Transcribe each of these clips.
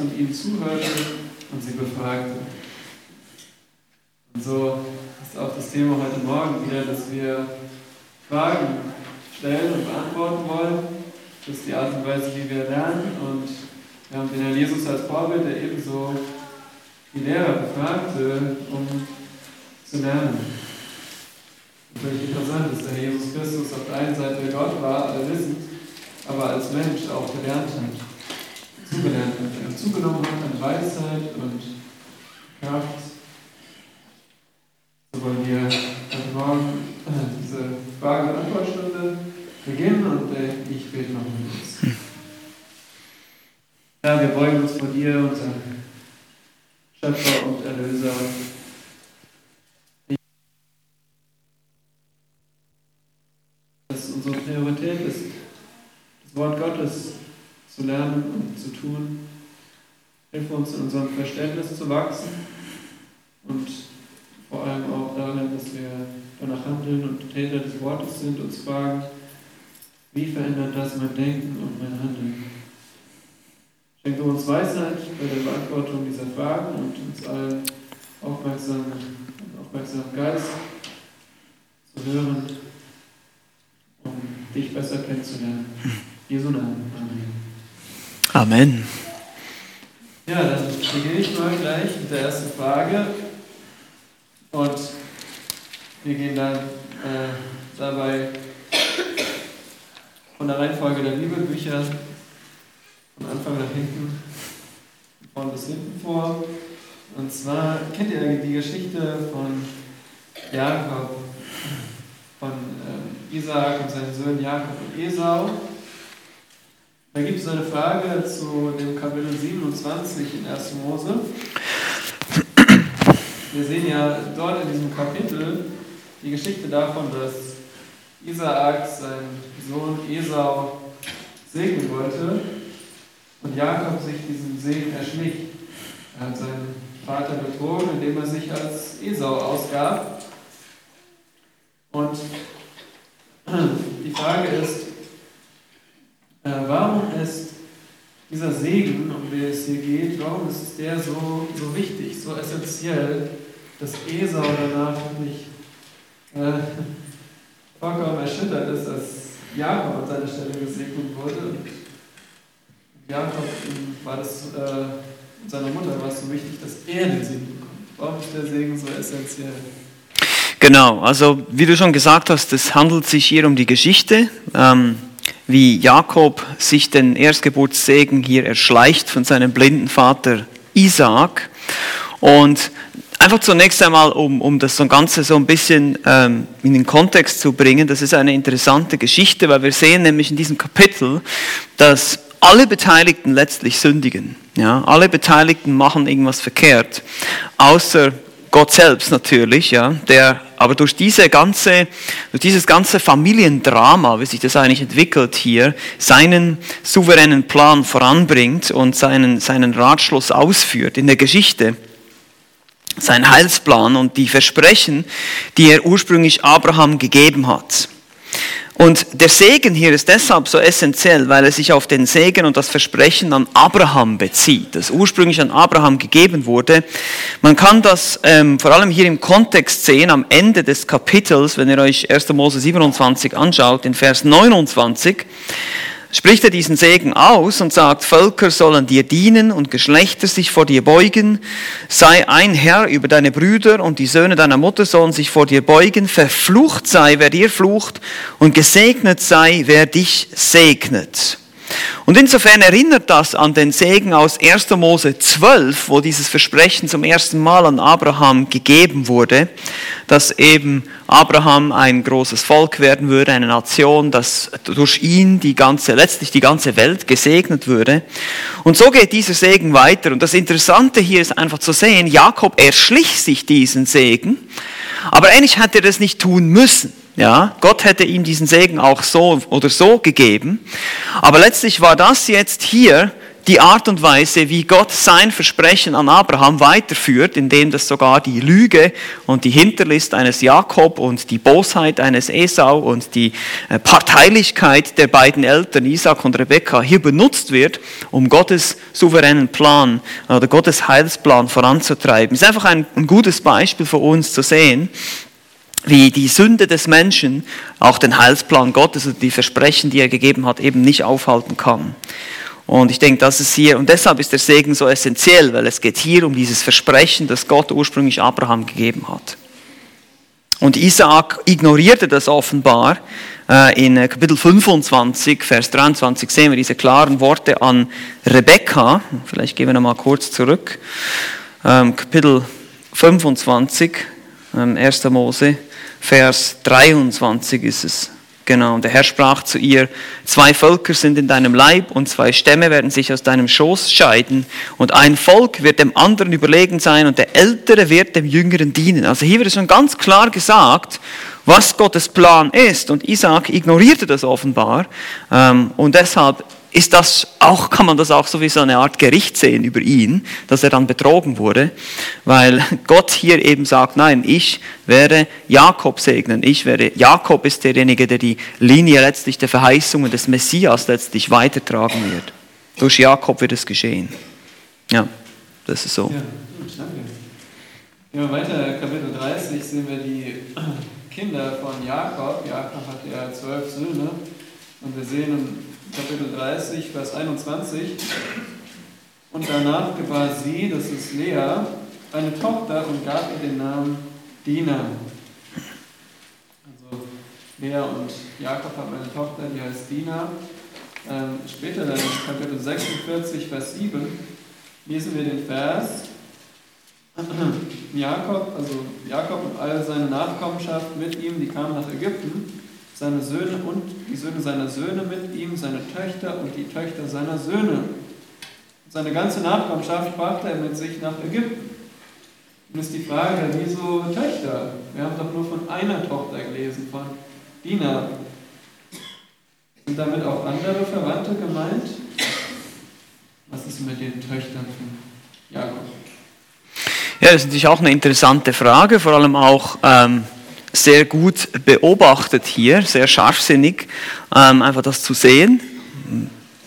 und ihnen zuhörte und sie befragte. Und so ist auch das Thema heute Morgen wieder, dass wir Fragen stellen und beantworten wollen. Das ist die Art und Weise, wie wir lernen. Und wir haben den Herrn Jesus als Vorbild, der ebenso die Lehrer befragte, um zu lernen. Völlig interessant ist, der Jesus Christus auf der einen Seite Gott war, alle wissen, aber als Mensch auch gelernt hat, zugelernt hat, zugenommen hat an Weisheit und Kraft. So wollen wir heute Morgen äh, diese Frage- und Antwortstunde beginnen und äh, ich bete noch mit uns. Ja, wir beugen uns vor dir, unser Schöpfer und Erlöser. Dass unsere Priorität ist, das Wort Gottes zu lernen und zu tun. Hilf uns in unserem Verständnis zu wachsen und vor allem auch darin, dass wir danach handeln und Täter des Wortes sind, uns fragen, wie verändert das mein Denken und mein Handeln? Schenke uns Weisheit bei der Beantwortung dieser Fragen und uns allen aufmerksamen, aufmerksamen Geist zu hören, um dich besser kennenzulernen. Jesu Namen. Amen. Amen. Ja, dann beginne ich mal gleich mit der ersten Frage. Und wir gehen dann äh, dabei von der Reihenfolge der Bibelbücher von Anfang nach hinten, von bis hinten vor. Und zwar kennt ihr die Geschichte von Jakob, von äh, Isaak und seinen Söhnen Jakob und Esau. Da gibt es eine Frage zu dem Kapitel 27 in 1. Mose. Wir sehen ja dort in diesem Kapitel die Geschichte davon, dass Isaak seinen Sohn Esau segnen wollte und Jakob sich diesen Segen erschlich. Er hat seinen Vater betrogen, indem er sich als Esau ausgab. Und die Frage ist, warum ist dieser Segen, um den es hier geht, warum ist der so, so wichtig, so essentiell, dass Esau danach nicht äh, vollkommen erschüttert ist, dass Jakob an seiner Stelle gesegnet wurde. Jakob war das, äh, seiner Mutter war es so wichtig, dass er den Segen bekommt. Warum ist der Segen so essentiell? Genau, also wie du schon gesagt hast, es handelt sich hier um die Geschichte. Ähm, wie Jakob sich den Erstgeburtssegen hier erschleicht von seinem blinden Vater Isaac. Und einfach zunächst einmal, um, um das Ganze so ein bisschen ähm, in den Kontext zu bringen, das ist eine interessante Geschichte, weil wir sehen nämlich in diesem Kapitel, dass alle Beteiligten letztlich sündigen. Ja? Alle Beteiligten machen irgendwas verkehrt, außer Gott selbst natürlich, ja, der aber durch, diese ganze, durch dieses ganze Familiendrama, wie sich das eigentlich entwickelt hier, seinen souveränen Plan voranbringt und seinen, seinen Ratschluss ausführt in der Geschichte. Sein Heilsplan und die Versprechen, die er ursprünglich Abraham gegeben hat. Und der Segen hier ist deshalb so essentiell, weil er sich auf den Segen und das Versprechen an Abraham bezieht, das ursprünglich an Abraham gegeben wurde. Man kann das ähm, vor allem hier im Kontext sehen, am Ende des Kapitels, wenn ihr euch 1. Mose 27 anschaut, in Vers 29 spricht er diesen Segen aus und sagt, Völker sollen dir dienen und Geschlechter sich vor dir beugen, sei ein Herr über deine Brüder und die Söhne deiner Mutter sollen sich vor dir beugen, verflucht sei, wer dir flucht und gesegnet sei, wer dich segnet. Und insofern erinnert das an den Segen aus 1. Mose 12, wo dieses Versprechen zum ersten Mal an Abraham gegeben wurde, dass eben Abraham ein großes Volk werden würde, eine Nation, dass durch ihn die ganze, letztlich die ganze Welt gesegnet würde. Und so geht dieser Segen weiter. Und das Interessante hier ist einfach zu sehen, Jakob erschlich sich diesen Segen, aber eigentlich hätte er das nicht tun müssen. Ja, Gott hätte ihm diesen Segen auch so oder so gegeben. Aber letztlich war das jetzt hier die Art und Weise, wie Gott sein Versprechen an Abraham weiterführt, indem das sogar die Lüge und die Hinterlist eines Jakob und die Bosheit eines Esau und die äh, Parteilichkeit der beiden Eltern Isaac und Rebekka hier benutzt wird, um Gottes souveränen Plan oder Gottes Heilsplan voranzutreiben. Ist einfach ein, ein gutes Beispiel für uns zu sehen, wie die Sünde des Menschen auch den Heilsplan Gottes und die Versprechen, die er gegeben hat, eben nicht aufhalten kann. Und ich denke, das ist hier, und deshalb ist der Segen so essentiell, weil es geht hier um dieses Versprechen, das Gott ursprünglich Abraham gegeben hat. Und Isaak ignorierte das offenbar. Äh, in Kapitel 25, Vers 23 sehen wir diese klaren Worte an Rebekka. Vielleicht gehen wir nochmal kurz zurück. Ähm, Kapitel 25, 1. Ähm, Mose, Vers 23 ist es. Genau, und der Herr sprach zu ihr, zwei Völker sind in deinem Leib und zwei Stämme werden sich aus deinem Schoß scheiden und ein Volk wird dem anderen überlegen sein und der Ältere wird dem Jüngeren dienen. Also hier wird schon ganz klar gesagt, was Gottes Plan ist und Isaac ignorierte das offenbar ähm, und deshalb ist das auch, kann man das auch so wie so eine Art Gericht sehen über ihn, dass er dann betrogen wurde, weil Gott hier eben sagt, nein, ich werde Jakob segnen, ich werde, Jakob ist derjenige, der die Linie letztlich der Verheißungen des Messias letztlich weitertragen wird. Durch Jakob wird es geschehen. Ja, das ist so. Ja, gut, danke. Gehen wir weiter, Kapitel 30 sehen wir die Kinder von Jakob. Jakob hatte ja zwölf Söhne und wir sehen Kapitel 30, Vers 21. Und danach gebar sie, das ist Lea, eine Tochter und gab ihr den Namen Dina. Also Lea und Jakob haben eine Tochter, die heißt Dina. Ähm, später dann in Kapitel 46, Vers 7 lesen wir den Vers. Jakob, also Jakob und all seine Nachkommenschaft mit ihm, die kamen nach Ägypten seine Söhne und die Söhne seiner Söhne mit ihm, seine Töchter und die Töchter seiner Söhne. Seine ganze Nachkommenschaft brachte er mit sich nach Ägypten. Und ist die Frage, wieso Töchter? Wir haben doch nur von einer Tochter gelesen, von Dina. Sind damit auch andere Verwandte gemeint? Was ist mit den Töchtern von Jakob? Ja, das ist natürlich auch eine interessante Frage, vor allem auch. Ähm sehr gut beobachtet hier, sehr scharfsinnig, ähm, einfach das zu sehen.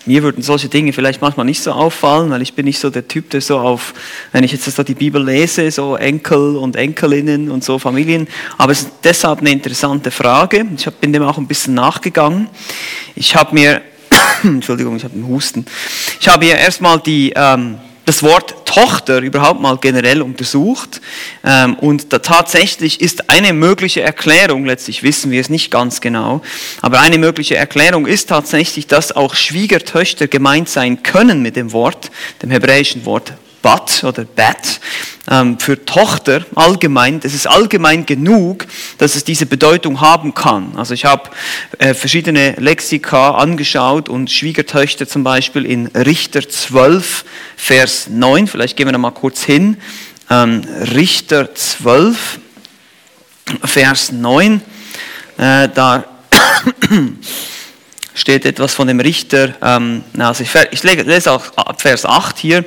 Mir würden solche Dinge vielleicht manchmal nicht so auffallen, weil ich bin nicht so der Typ, der so auf, wenn ich jetzt so die Bibel lese, so Enkel und Enkelinnen und so Familien. Aber es ist deshalb eine interessante Frage. Ich bin dem auch ein bisschen nachgegangen. Ich habe mir, Entschuldigung, ich habe einen Husten. Ich habe hier erstmal die ähm, das Wort Tochter überhaupt mal generell untersucht. Ähm, und tatsächlich ist eine mögliche Erklärung, letztlich wissen wir es nicht ganz genau, aber eine mögliche Erklärung ist tatsächlich, dass auch Schwiegertöchter gemeint sein können mit dem Wort, dem hebräischen Wort Bat oder Bat ähm, für Tochter allgemein, das ist allgemein genug, dass es diese Bedeutung haben kann. Also ich habe äh, verschiedene Lexika angeschaut und Schwiegertöchter zum Beispiel in Richter 12, Vers 9, vielleicht gehen wir da mal kurz hin, ähm, Richter 12, Vers 9, äh, da steht etwas von dem Richter, ähm, also ich, lese auch Vers 8 hier,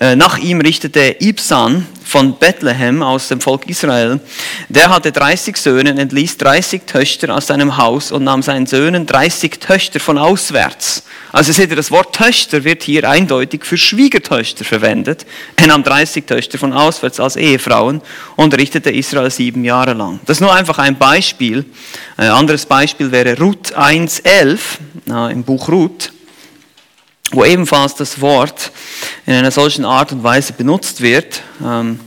äh, nach ihm richtete Ibsan von Bethlehem aus dem Volk Israel, der hatte 30 Söhne, entließ 30 Töchter aus seinem Haus und nahm seinen Söhnen 30 Töchter von auswärts. Also seht ihr, das Wort Töchter wird hier eindeutig für Schwiegertöchter verwendet. Er nahm 30 Töchter von auswärts als Ehefrauen und richtete Israel sieben Jahre lang. Das ist nur einfach ein Beispiel. Ein anderes Beispiel wäre Ruth 1.11 im Buch Ruth wo ebenfalls das Wort in einer solchen Art und Weise benutzt wird. Ähm,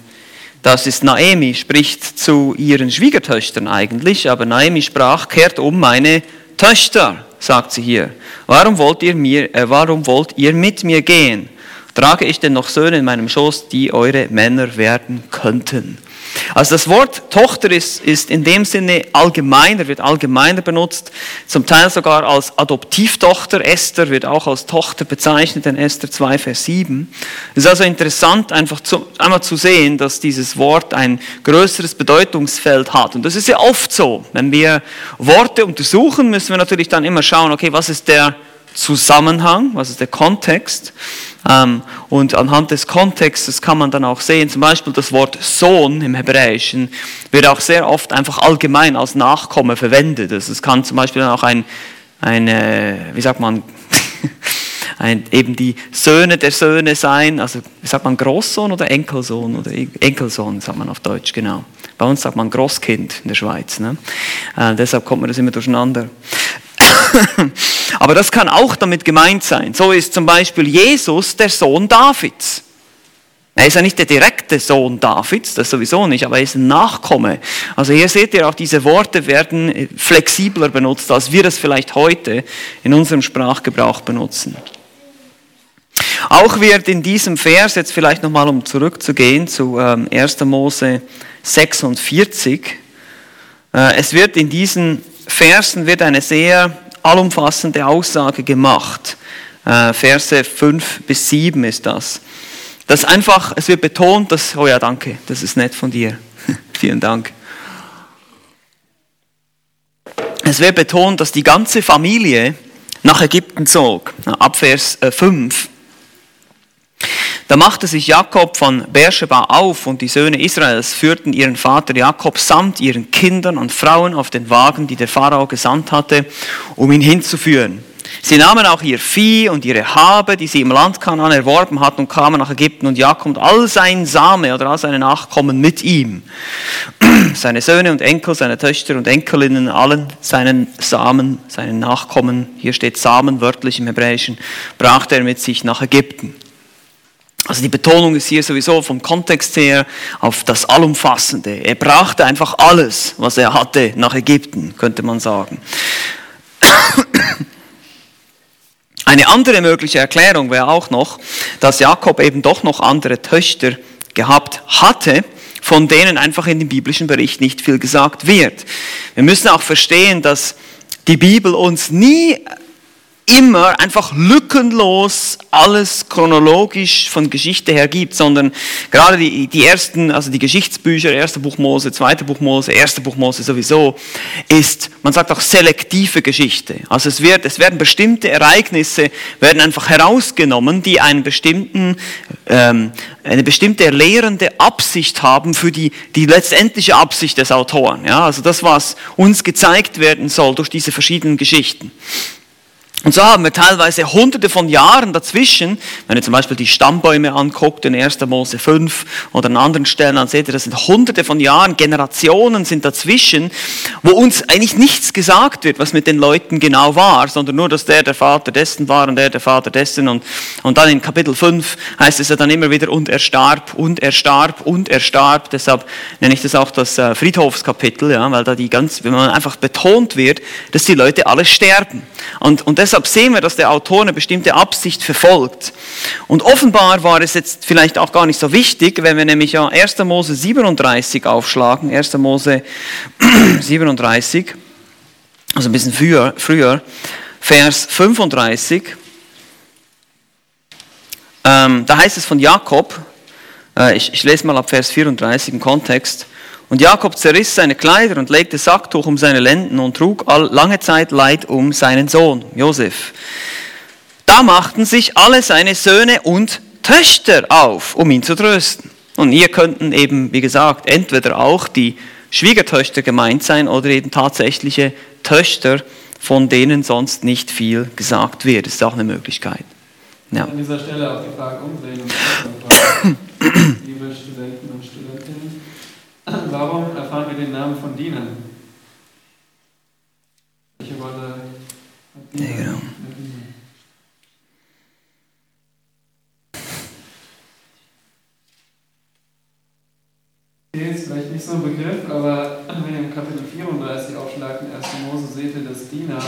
das ist Naemi, spricht zu ihren Schwiegertöchtern eigentlich, aber Naemi sprach, kehrt um meine Töchter, sagt sie hier. Warum wollt ihr, mir, äh, warum wollt ihr mit mir gehen? Trage ich denn noch Söhne in meinem Schoß, die eure Männer werden könnten? Also das Wort Tochter ist, ist in dem Sinne allgemeiner, wird allgemeiner benutzt, zum Teil sogar als Adoptivtochter. Esther wird auch als Tochter bezeichnet in Esther 2, Vers 7. Es ist also interessant, einfach zu, einmal zu sehen, dass dieses Wort ein größeres Bedeutungsfeld hat. Und das ist ja oft so. Wenn wir Worte untersuchen, müssen wir natürlich dann immer schauen, okay, was ist der Zusammenhang, was ist der Kontext. Ähm, und anhand des Kontextes kann man dann auch sehen, zum Beispiel das Wort Sohn im Hebräischen wird auch sehr oft einfach allgemein als Nachkomme verwendet. Also es kann zum Beispiel auch ein, eine, wie sagt man, ein, eben die Söhne der Söhne sein, also sagt man Großsohn oder Enkelsohn oder Enkelsohn sagt man auf Deutsch, genau. Bei uns sagt man Großkind in der Schweiz. Ne? Äh, deshalb kommt man das immer durcheinander. Aber das kann auch damit gemeint sein. So ist zum Beispiel Jesus der Sohn Davids. Er ist ja nicht der direkte Sohn Davids, das sowieso nicht, aber er ist ein Nachkomme. Also hier seht ihr auch, diese Worte werden flexibler benutzt, als wir das vielleicht heute in unserem Sprachgebrauch benutzen. Auch wird in diesem Vers, jetzt vielleicht nochmal um zurückzugehen zu 1. Ähm, Mose 46, äh, es wird in diesen Versen wird eine sehr allumfassende Aussage gemacht. Äh, Verse 5 bis 7 ist das. Das einfach, es wird betont, dass, oh ja, danke, das ist nett von dir. Vielen Dank. Es wird betont, dass die ganze Familie nach Ägypten zog. Ab Vers 5. Da machte sich Jakob von Beersheba auf und die Söhne Israels führten ihren Vater Jakob samt ihren Kindern und Frauen auf den Wagen, die der Pharao gesandt hatte, um ihn hinzuführen. Sie nahmen auch ihr Vieh und ihre Habe, die sie im Land Kanaan erworben hatten, und kamen nach Ägypten und Jakob und all sein Same oder all seine Nachkommen mit ihm. Seine Söhne und Enkel, seine Töchter und Enkelinnen, allen seinen Samen, seinen Nachkommen, hier steht Samen wörtlich im Hebräischen, brachte er mit sich nach Ägypten. Also die Betonung ist hier sowieso vom Kontext her auf das Allumfassende. Er brachte einfach alles, was er hatte, nach Ägypten, könnte man sagen. Eine andere mögliche Erklärung wäre auch noch, dass Jakob eben doch noch andere Töchter gehabt hatte, von denen einfach in dem biblischen Bericht nicht viel gesagt wird. Wir müssen auch verstehen, dass die Bibel uns nie immer einfach lückenlos alles chronologisch von Geschichte her gibt, sondern gerade die, die ersten, also die Geschichtsbücher, erste Buch Mose, zweite Buch Mose, erste Buch Mose sowieso, ist, man sagt auch selektive Geschichte. Also es wird, es werden bestimmte Ereignisse, werden einfach herausgenommen, die einen bestimmten, ähm, eine bestimmte lehrende Absicht haben für die, die letztendliche Absicht des Autoren. Ja, also das, was uns gezeigt werden soll durch diese verschiedenen Geschichten. Und so haben wir teilweise hunderte von Jahren dazwischen, wenn ihr zum Beispiel die Stammbäume anguckt, in 1. Mose 5 oder an anderen Stellen, dann seht ihr, das sind hunderte von Jahren, Generationen sind dazwischen, wo uns eigentlich nichts gesagt wird, was mit den Leuten genau war, sondern nur, dass der der Vater dessen war und der der Vater dessen. Und, und dann in Kapitel 5 heißt es ja dann immer wieder, und er starb, und er starb, und er starb. Deshalb nenne ich das auch das äh, Friedhofskapitel, ja, weil da die ganz, wenn man einfach betont wird, dass die Leute alle sterben. Und, und deshalb sehen wir, dass der Autor eine bestimmte Absicht verfolgt. Und offenbar war es jetzt vielleicht auch gar nicht so wichtig, wenn wir nämlich ja 1. Mose 37 aufschlagen, 1. Mose 37, also ein bisschen früher, früher Vers 35. Ähm, da heißt es von Jakob, äh, ich, ich lese mal ab Vers 34 im Kontext, und Jakob zerriss seine Kleider und legte Sacktuch um seine Lenden und trug lange Zeit Leid um seinen Sohn, Josef. Da machten sich alle seine Söhne und Töchter auf, um ihn zu trösten. Und hier könnten eben, wie gesagt, entweder auch die Schwiegertöchter gemeint sein oder eben tatsächliche Töchter, von denen sonst nicht viel gesagt wird. Das ist auch eine Möglichkeit. Ja. An dieser Stelle auch die Frage umdrehen und liebe Studenten. Warum erfahren wir den Namen von Dina? Welche Rolle hat Dina? Ja, genau. Hier ist vielleicht nicht so ein Begriff, aber wenn ihr im Kapitel 34 aufschlagt in 1. Mose, seht ihr, dass Dina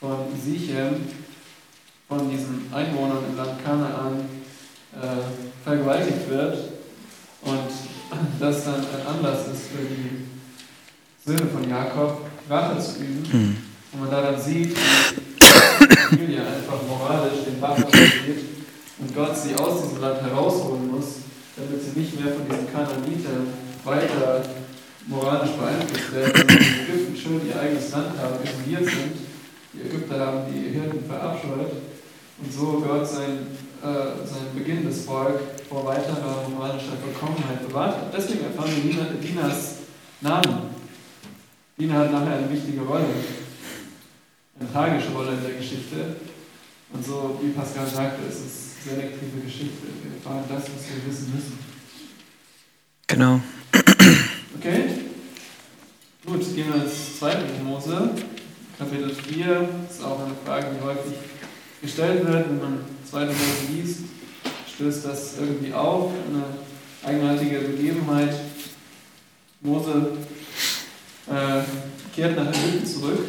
von Sichem, von diesen Einwohnern im Land Kanaan, äh, vergewaltigt wird und das dann ein Anlass ist für die Söhne von Jakob, Rache zu üben. Mhm. Und man da dann sieht, wie die Familie einfach moralisch den Bach geht und Gott sie aus diesem Land herausholen muss, damit sie nicht mehr von diesen Kananitern weiter moralisch beeinflusst werden, in Ägypten schön ihr eigenes Land haben, isoliert sind, Die Ägypter haben die Hirten verabscheut und so Gott sein, äh, sein beginnendes Volk vor weiterer romanischer Vollkommenheit bewahrt hat. Deswegen erfahren wir Dinas Namen. Dina hat nachher eine wichtige Rolle, eine tragische Rolle in der Geschichte. Und so, wie Pascal sagte, es ist selektive Geschichte. Wir erfahren das, was wir wissen müssen. Genau. Okay? Gut, gehen wir ins zweite Mose. Kapitel 4 ist auch eine Frage, die häufig gestellt wird, wenn man zweite Mose liest, stößt das irgendwie auf, eine eigenartige Begebenheit. Mose äh, kehrt nach Ägypten zurück.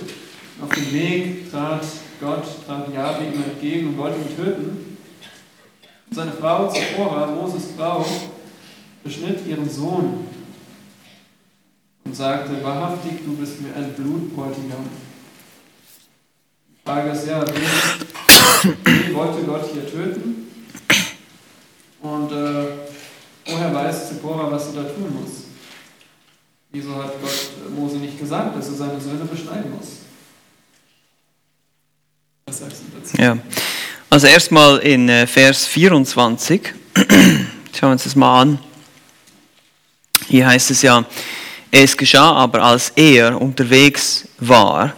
Auf dem Weg trat Gott, trat Jahwe ihm entgegen und wollte ihn töten. Seine Frau Zipporah, Moses Frau, beschnitt ihren Sohn und sagte, wahrhaftig, du bist mir ein Blutbräutigam. Die Frage ist ja, wen wollte Gott hier töten? Und äh, woher weiß Zipporah, was sie da tun muss? Wieso hat Gott Mose nicht gesagt, dass er seine Söhne beschneiden muss? Was sagst du dazu? Ja, also erstmal in äh, Vers 24, schauen wir uns das mal an. Hier heißt es ja, es geschah aber, als er unterwegs war,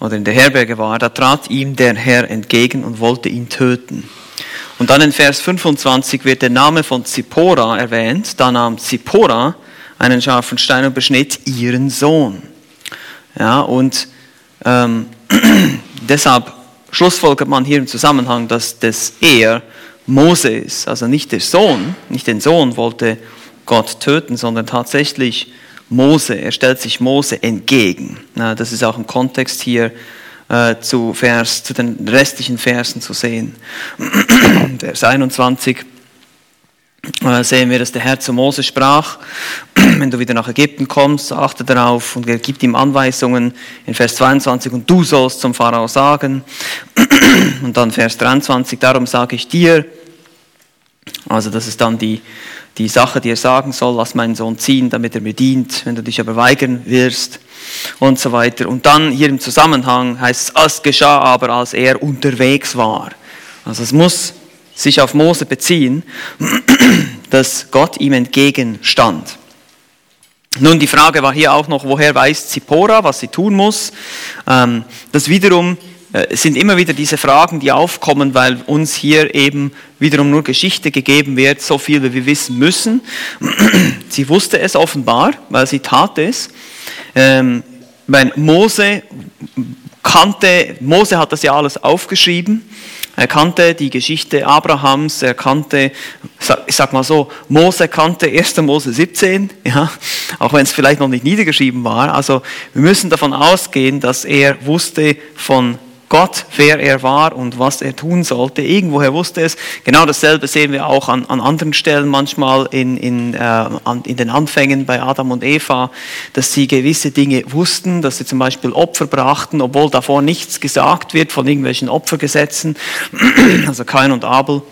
oder in der Herberge war, da trat ihm der Herr entgegen und wollte ihn töten. Und dann in Vers 25 wird der Name von Zippora erwähnt. Da nahm Zippora einen scharfen Stein und beschnitt ihren Sohn. Ja, und ähm, deshalb schlussfolgert man hier im Zusammenhang, dass das er Mose ist, also nicht der Sohn, nicht den Sohn wollte Gott töten, sondern tatsächlich Mose. Er stellt sich Mose entgegen. Das ist auch im Kontext hier äh, zu, Vers, zu den restlichen Versen zu sehen. Vers 21 äh, sehen wir, dass der Herr zu Mose sprach, wenn du wieder nach Ägypten kommst, achte darauf und er gibt ihm Anweisungen in Vers 22 und du sollst zum Pharao sagen und dann Vers 23, darum sage ich dir, also das ist dann die, die Sache, die er sagen soll, lass meinen Sohn ziehen, damit er mir dient, wenn du dich aber weigern wirst und so weiter. Und dann hier im Zusammenhang heißt es, es geschah aber, als er unterwegs war. Also es muss sich auf Mose beziehen, dass Gott ihm entgegenstand. Nun, die Frage war hier auch noch, woher weiß Zippora, was sie tun muss. Ähm, das wiederum äh, sind immer wieder diese Fragen, die aufkommen, weil uns hier eben wiederum nur Geschichte gegeben wird, so viel wie wir wissen müssen. Sie wusste es offenbar, weil sie tat es. Ähm, Mose kannte, Mose hat das ja alles aufgeschrieben. Er kannte die Geschichte Abrahams, er kannte, ich sag mal so, Mose kannte 1. Mose 17, ja, auch wenn es vielleicht noch nicht niedergeschrieben war. Also wir müssen davon ausgehen, dass er wusste von Gott, wer er war und was er tun sollte. Irgendwoher wusste es. Genau dasselbe sehen wir auch an, an anderen Stellen manchmal in, in, äh, an, in den Anfängen bei Adam und Eva, dass sie gewisse Dinge wussten, dass sie zum Beispiel Opfer brachten, obwohl davor nichts gesagt wird von irgendwelchen Opfergesetzen, also Kain und Abel.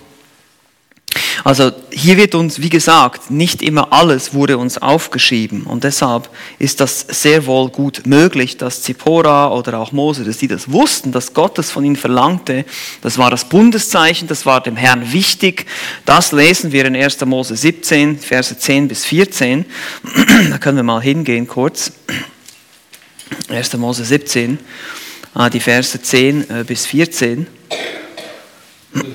Also hier wird uns, wie gesagt, nicht immer alles wurde uns aufgeschrieben und deshalb ist das sehr wohl gut möglich, dass Zippora oder auch Mose, dass die das wussten, dass Gott das von ihnen verlangte. Das war das Bundeszeichen, das war dem Herrn wichtig. Das lesen wir in 1. Mose 17, Verse 10 bis 14. Da können wir mal hingehen kurz. 1. Mose 17, ah, die Verse 10 äh, bis 14.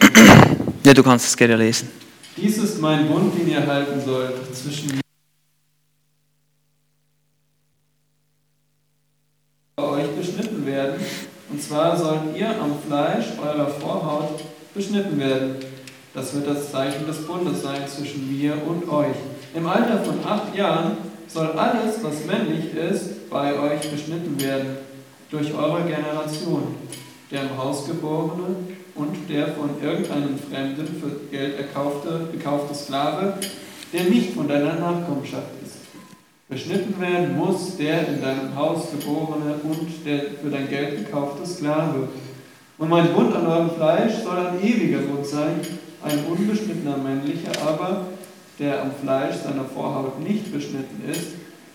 Ja, du kannst es gerne lesen. Dies ist mein Bund, den ihr halten sollt zwischen euch beschnitten werden. Und zwar sollt ihr am Fleisch eurer Vorhaut beschnitten werden. Das wird das Zeichen des Bundes sein zwischen mir und euch. Im Alter von acht Jahren soll alles, was männlich ist, bei euch beschnitten werden, durch eure Generation. Der im Haus geborene und der von irgendeinem Fremden für Geld erkaufte, gekaufte Sklave, der nicht von deiner Nachkommenschaft ist. Beschnitten werden muss der in deinem Haus geborene und der für dein Geld gekaufte Sklave. Und mein Bund an eurem Fleisch soll ein ewiger Bund sein, ein unbeschnittener männlicher, aber der am Fleisch seiner Vorhaut nicht beschnitten ist.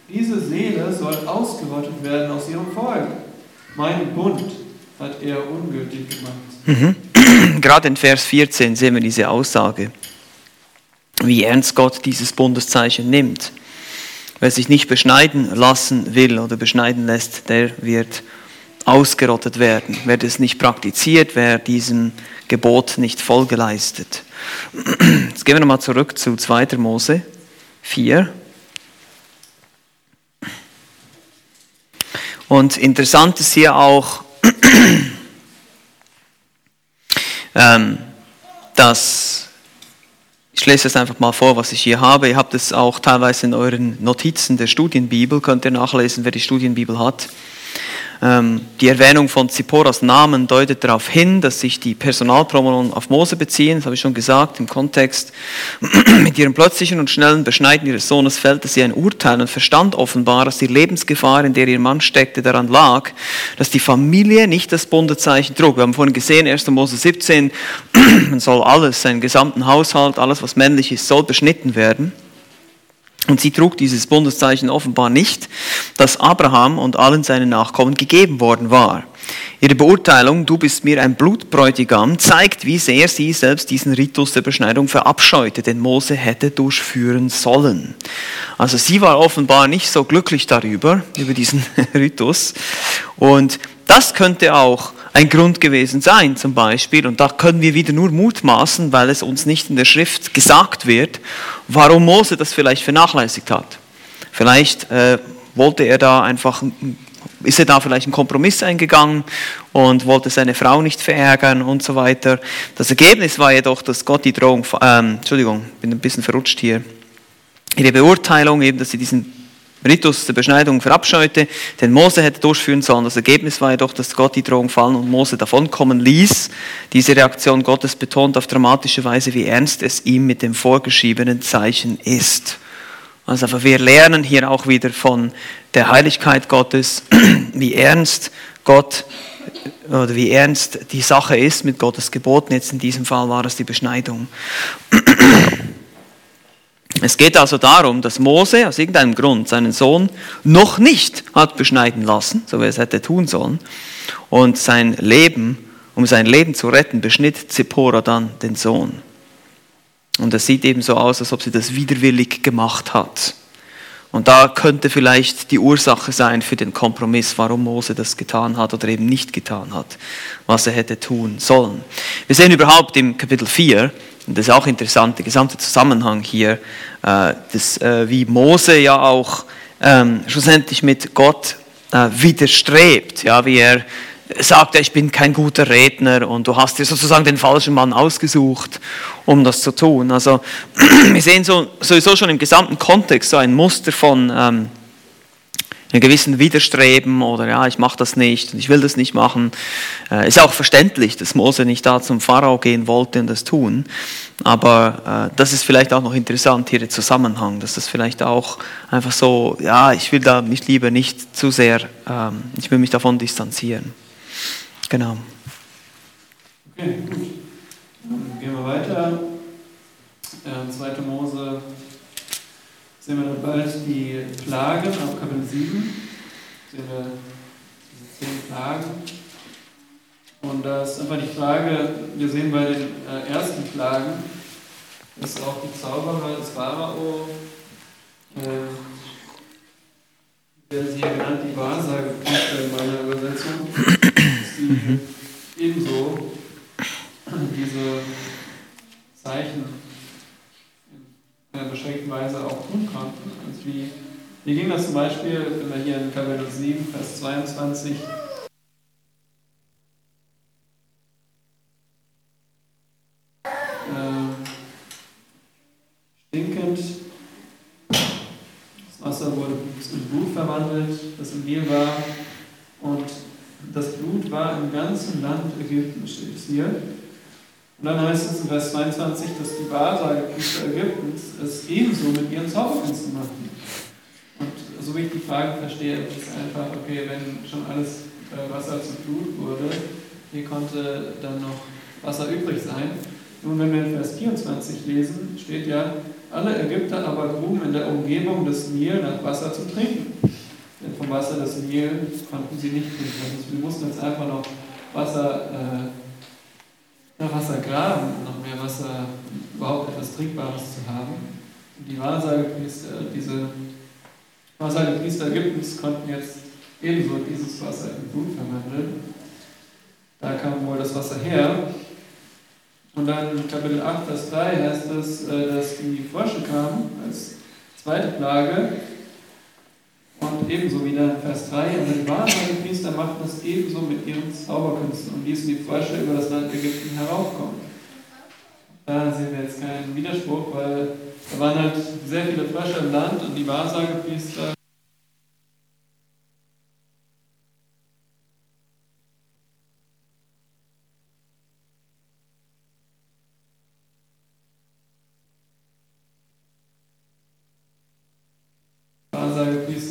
Diese Seele soll ausgerottet werden aus ihrem Volk. Mein Bund hat er ungültig gemacht. Mhm. Gerade in Vers 14 sehen wir diese Aussage, wie ernst Gott dieses Bundeszeichen nimmt. Wer sich nicht beschneiden lassen will oder beschneiden lässt, der wird ausgerottet werden. Wer das nicht praktiziert, wer diesem Gebot nicht Folge leistet. Jetzt gehen wir nochmal zurück zu 2. Mose 4. Und interessant ist hier auch, ähm, dass, ich lese es einfach mal vor, was ich hier habe. Ihr habt es auch teilweise in euren Notizen der Studienbibel, könnt ihr nachlesen, wer die Studienbibel hat. Ähm, die Erwähnung von Zipporas Namen deutet darauf hin, dass sich die Personalpronomen auf Mose beziehen, das habe ich schon gesagt im Kontext. Mit ihrem plötzlichen und schnellen Beschneiden ihres Sohnes fällte sie ein Urteil und verstand offenbar, dass die Lebensgefahr, in der ihr Mann steckte, daran lag, dass die Familie nicht das Bundezeichen trug. Wir haben vorhin gesehen, 1. Mose 17, man soll alles, seinen gesamten Haushalt, alles was männlich ist, soll beschnitten werden. Und sie trug dieses Bundeszeichen offenbar nicht, das Abraham und allen seinen Nachkommen gegeben worden war. Ihre Beurteilung, du bist mir ein Blutbräutigam, zeigt, wie sehr sie selbst diesen Ritus der Beschneidung verabscheute, den Mose hätte durchführen sollen. Also sie war offenbar nicht so glücklich darüber, über diesen Ritus. Und das könnte auch ein Grund gewesen sein, zum Beispiel, und da können wir wieder nur mutmaßen, weil es uns nicht in der Schrift gesagt wird, warum Mose das vielleicht vernachlässigt hat. Vielleicht äh, wollte er da einfach, ist er da vielleicht einen Kompromiss eingegangen und wollte seine Frau nicht verärgern und so weiter. Das Ergebnis war jedoch, dass Gott die Drohung, ähm, Entschuldigung, bin ein bisschen verrutscht hier, ihre Beurteilung eben, dass sie diesen Ritus der Beschneidung verabscheute, den Mose hätte durchführen sollen. Das Ergebnis war jedoch, dass Gott die Drohung fallen und Mose davonkommen ließ. Diese Reaktion Gottes betont auf dramatische Weise, wie ernst es ihm mit dem vorgeschriebenen Zeichen ist. Also wir lernen hier auch wieder von der Heiligkeit Gottes, wie ernst Gott oder wie ernst die Sache ist mit Gottes Geboten. Jetzt in diesem Fall war es die Beschneidung. Es geht also darum, dass Mose aus irgendeinem Grund seinen Sohn noch nicht hat beschneiden lassen, so wie er es hätte tun sollen, und sein Leben, um sein Leben zu retten, beschnitt Zippora dann den Sohn. Und es sieht eben so aus, als ob sie das widerwillig gemacht hat. Und da könnte vielleicht die Ursache sein für den Kompromiss, warum Mose das getan hat oder eben nicht getan hat, was er hätte tun sollen. Wir sehen überhaupt im Kapitel 4, und das ist auch interessant, der gesamte Zusammenhang hier, äh, das, äh, wie Mose ja auch ähm, schlussendlich mit Gott äh, widerstrebt, ja, wie er sagt, ich bin kein guter Redner und du hast dir sozusagen den falschen Mann ausgesucht, um das zu tun. Also wir sehen so, sowieso schon im gesamten Kontext so ein Muster von ähm, einem gewissen Widerstreben oder ja, ich mache das nicht und ich will das nicht machen. Äh, ist auch verständlich, dass Mose nicht da zum Pharao gehen wollte und das tun. Aber äh, das ist vielleicht auch noch interessant hier der Zusammenhang, dass das vielleicht auch einfach so, ja, ich will da mich lieber nicht zu sehr, ähm, ich will mich davon distanzieren. Genau. Okay, gut. Dann gehen wir weiter. Äh, 2. Mose sehen wir dann bald die Plagen auf Kapitel 7. Sehen wir diese zehn Plagen. Und da ist einfach die Frage, wir sehen bei den äh, ersten Plagen, dass auch die Zauberer des Pharao, äh, werden sie hier genannt, die Wahrsagepriester in meiner Übersetzung, die mhm. ebenso diese Zeichen in einer beschränkten Weise auch tun konnten. Also wie, wie ging das zum Beispiel, wenn wir hier in Kapitel 7, Vers 22 stinkend. Das Wasser wurde in Blut verwandelt, das im Mehl war. Und das Blut war im ganzen Land Ägypten, steht es hier. Und dann heißt es in Vers 22, dass die Wahrsagepriester Ägyptens es ebenso mit ihren Zauberkünsten machten. Und so wie ich die Frage verstehe, ist es einfach, okay, wenn schon alles äh, Wasser zu Blut wurde, hier konnte dann noch Wasser übrig sein. Nun, wenn wir in Vers 24 lesen, steht ja, alle Ägypter aber gruben in der Umgebung des Nil nach Wasser zu trinken. Vom Wasser des Nil konnten sie nicht trinken. Also wir mussten jetzt einfach noch Wasser, äh, nach Wasser graben, noch mehr Wasser, überhaupt etwas Trinkbares zu haben. Und die Wahrsagepriester, diese Wahrsagepriester Ägyptens konnten jetzt ebenso dieses Wasser in Blut verwandeln. Da kam wohl das Wasser her. Und dann Kapitel 8, Vers 3 heißt es, äh, dass die Frösche kamen als zweite Plage. Und ebenso wieder in Vers 3, und die Wahrsagepriester machten es ebenso mit ihren Zauberkünsten und ließen die Frösche über das Land Ägypten heraufkommen. Da sehen wir jetzt keinen Widerspruch, weil da waren halt sehr viele Frösche im Land und die Wahrsagepriester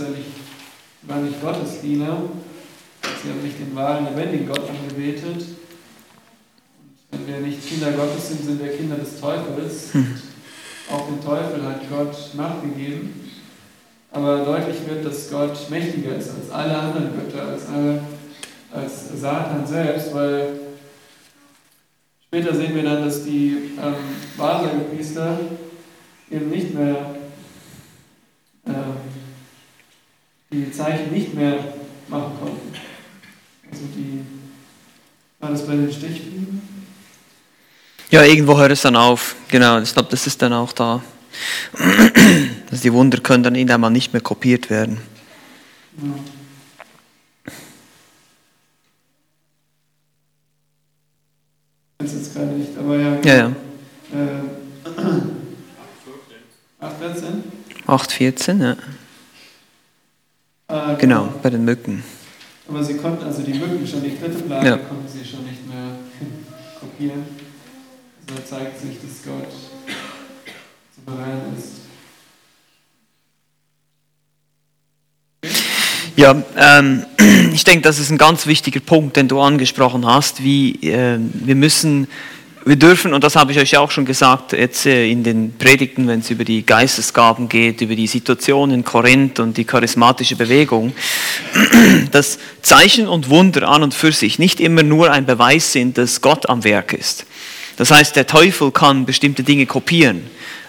nicht, waren nicht Gottesdiener. Sie haben nicht den wahren, lebendigen Gott angebetet. Und wenn wir nicht Kinder Gottes sind, sind wir Kinder des Teufels. Hm. Auch dem Teufel hat Gott Macht gegeben. Aber deutlich wird, dass Gott mächtiger ist als alle anderen Götter, als, alle, als Satan selbst, weil später sehen wir dann, dass die ähm, Wahrsagepriester eben nicht mehr äh, die Zeichen nicht mehr machen konnten. Also die, war das bei den Stichproben? Ja, irgendwo hört es dann auf. Genau, ich glaube, das ist dann auch da. Dass die Wunder können dann irgendwann mal nicht mehr kopiert werden. Ja. Jetzt gerade nicht, aber ja. Ja, ja. Äh, 8,14? 8,14, ja. Äh, genau, bei den Mücken. Aber sie konnten also die Mücken schon, die dritte Plage ja. konnten sie schon nicht mehr kopieren. Also zeigt sich, dass Gott souverän ist. Ja, ähm, ich denke, das ist ein ganz wichtiger Punkt, den du angesprochen hast, wie äh, wir müssen wir dürfen, und das habe ich euch ja auch schon gesagt, jetzt äh, in den Predigten, wenn es über die Geistesgaben geht, über die Situation in Korinth und die charismatische Bewegung, dass Zeichen und Wunder an und für sich nicht immer nur ein Beweis sind, dass Gott am Werk ist. Das heißt, der Teufel kann bestimmte Dinge kopieren.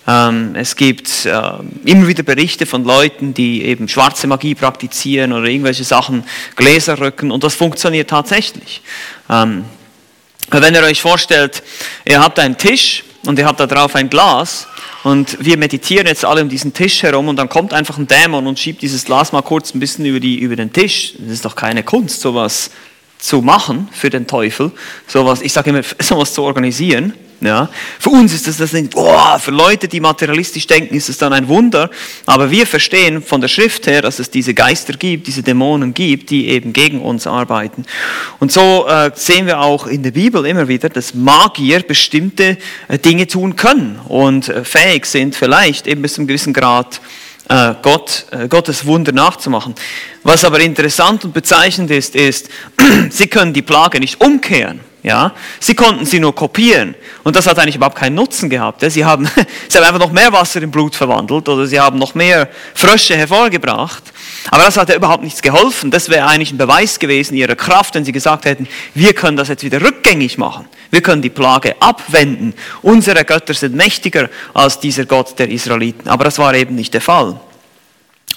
Ähm, es gibt äh, immer wieder Berichte von Leuten, die eben schwarze Magie praktizieren oder irgendwelche Sachen, Gläser rücken und das funktioniert tatsächlich. Wenn ihr euch vorstellt, ihr habt einen Tisch und ihr habt da drauf ein Glas und wir meditieren jetzt alle um diesen Tisch herum und dann kommt einfach ein Dämon und schiebt dieses Glas mal kurz ein bisschen über, die, über den Tisch. Das ist doch keine Kunst, sowas zu machen für den Teufel, sowas, ich sage immer, sowas zu organisieren. Ja, für uns ist das, das nicht, boah, für Leute, die materialistisch denken, ist es dann ein Wunder. Aber wir verstehen von der Schrift her, dass es diese Geister gibt, diese Dämonen gibt, die eben gegen uns arbeiten. Und so äh, sehen wir auch in der Bibel immer wieder, dass Magier bestimmte äh, Dinge tun können und äh, fähig sind, vielleicht eben bis zu einem gewissen Grad äh, Gott, äh, Gottes Wunder nachzumachen. Was aber interessant und bezeichnend ist, ist, sie können die Plage nicht umkehren. Ja, sie konnten sie nur kopieren und das hat eigentlich überhaupt keinen Nutzen gehabt. Sie haben, sie haben einfach noch mehr Wasser in Blut verwandelt oder sie haben noch mehr Frösche hervorgebracht. Aber das hat ja überhaupt nichts geholfen. Das wäre eigentlich ein Beweis gewesen ihrer Kraft, wenn sie gesagt hätten, wir können das jetzt wieder rückgängig machen. Wir können die Plage abwenden. Unsere Götter sind mächtiger als dieser Gott der Israeliten. Aber das war eben nicht der Fall.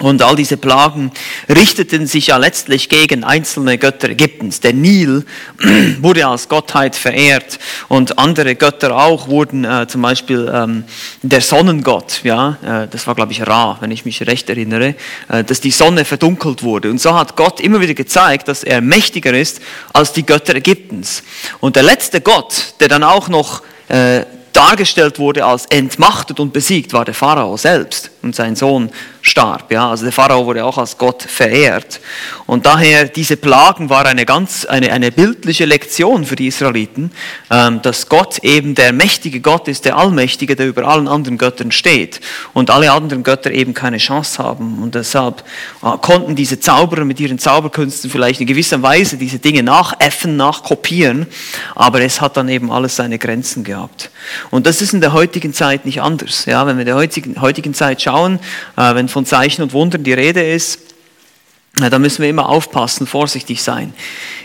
Und all diese Plagen richteten sich ja letztlich gegen einzelne Götter Ägyptens. Der Nil wurde als Gottheit verehrt und andere Götter auch wurden, äh, zum Beispiel ähm, der Sonnengott, ja, äh, das war glaube ich Ra, wenn ich mich recht erinnere, äh, dass die Sonne verdunkelt wurde. Und so hat Gott immer wieder gezeigt, dass er mächtiger ist als die Götter Ägyptens. Und der letzte Gott, der dann auch noch äh, dargestellt wurde als entmachtet und besiegt, war der Pharao selbst und sein Sohn starb. Ja, also der Pharao wurde auch als Gott verehrt. Und daher diese Plagen war eine ganz eine, eine bildliche Lektion für die Israeliten, ähm, dass Gott eben der mächtige Gott ist, der Allmächtige, der über allen anderen Göttern steht und alle anderen Götter eben keine Chance haben. Und deshalb äh, konnten diese Zauberer mit ihren Zauberkünsten vielleicht in gewisser Weise diese Dinge nachäffen, nachkopieren, aber es hat dann eben alles seine Grenzen gehabt. Und das ist in der heutigen Zeit nicht anders. Ja, wenn wir in der heutigen, heutigen Zeit schauen, äh, wenn von Zeichen und Wundern die Rede ist, da müssen wir immer aufpassen, vorsichtig sein.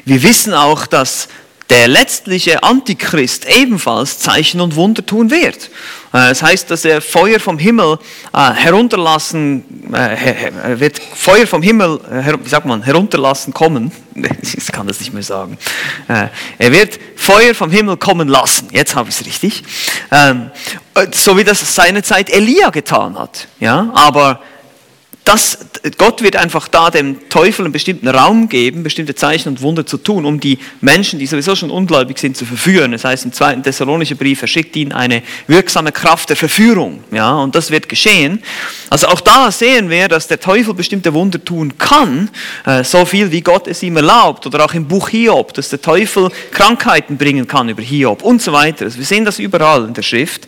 Wir wissen auch, dass der letztliche Antichrist ebenfalls Zeichen und Wunder tun wird. Äh, es heißt, dass er Feuer vom Himmel äh, herunterlassen, äh, wird Feuer vom Himmel, wie sagt man, herunterlassen kommen. Ich kann das nicht mehr sagen. Er wird Feuer vom Himmel kommen lassen. Jetzt habe ich es richtig. Ähm, so wie das seinerzeit Elia getan hat. Ja, aber das, Gott wird einfach da dem Teufel einen bestimmten Raum geben, bestimmte Zeichen und Wunder zu tun, um die Menschen, die sowieso schon ungläubig sind, zu verführen. Das heißt, im zweiten Thessalonischen Brief, er schickt ihnen eine wirksame Kraft der Verführung. Ja, und das wird geschehen. Also auch da sehen wir, dass der Teufel bestimmte Wunder tun kann, äh, so viel wie Gott es ihm erlaubt. Oder auch im Buch Hiob, dass der Teufel Krankheiten bringen kann über Hiob und so weiter. Also wir sehen das überall in der Schrift.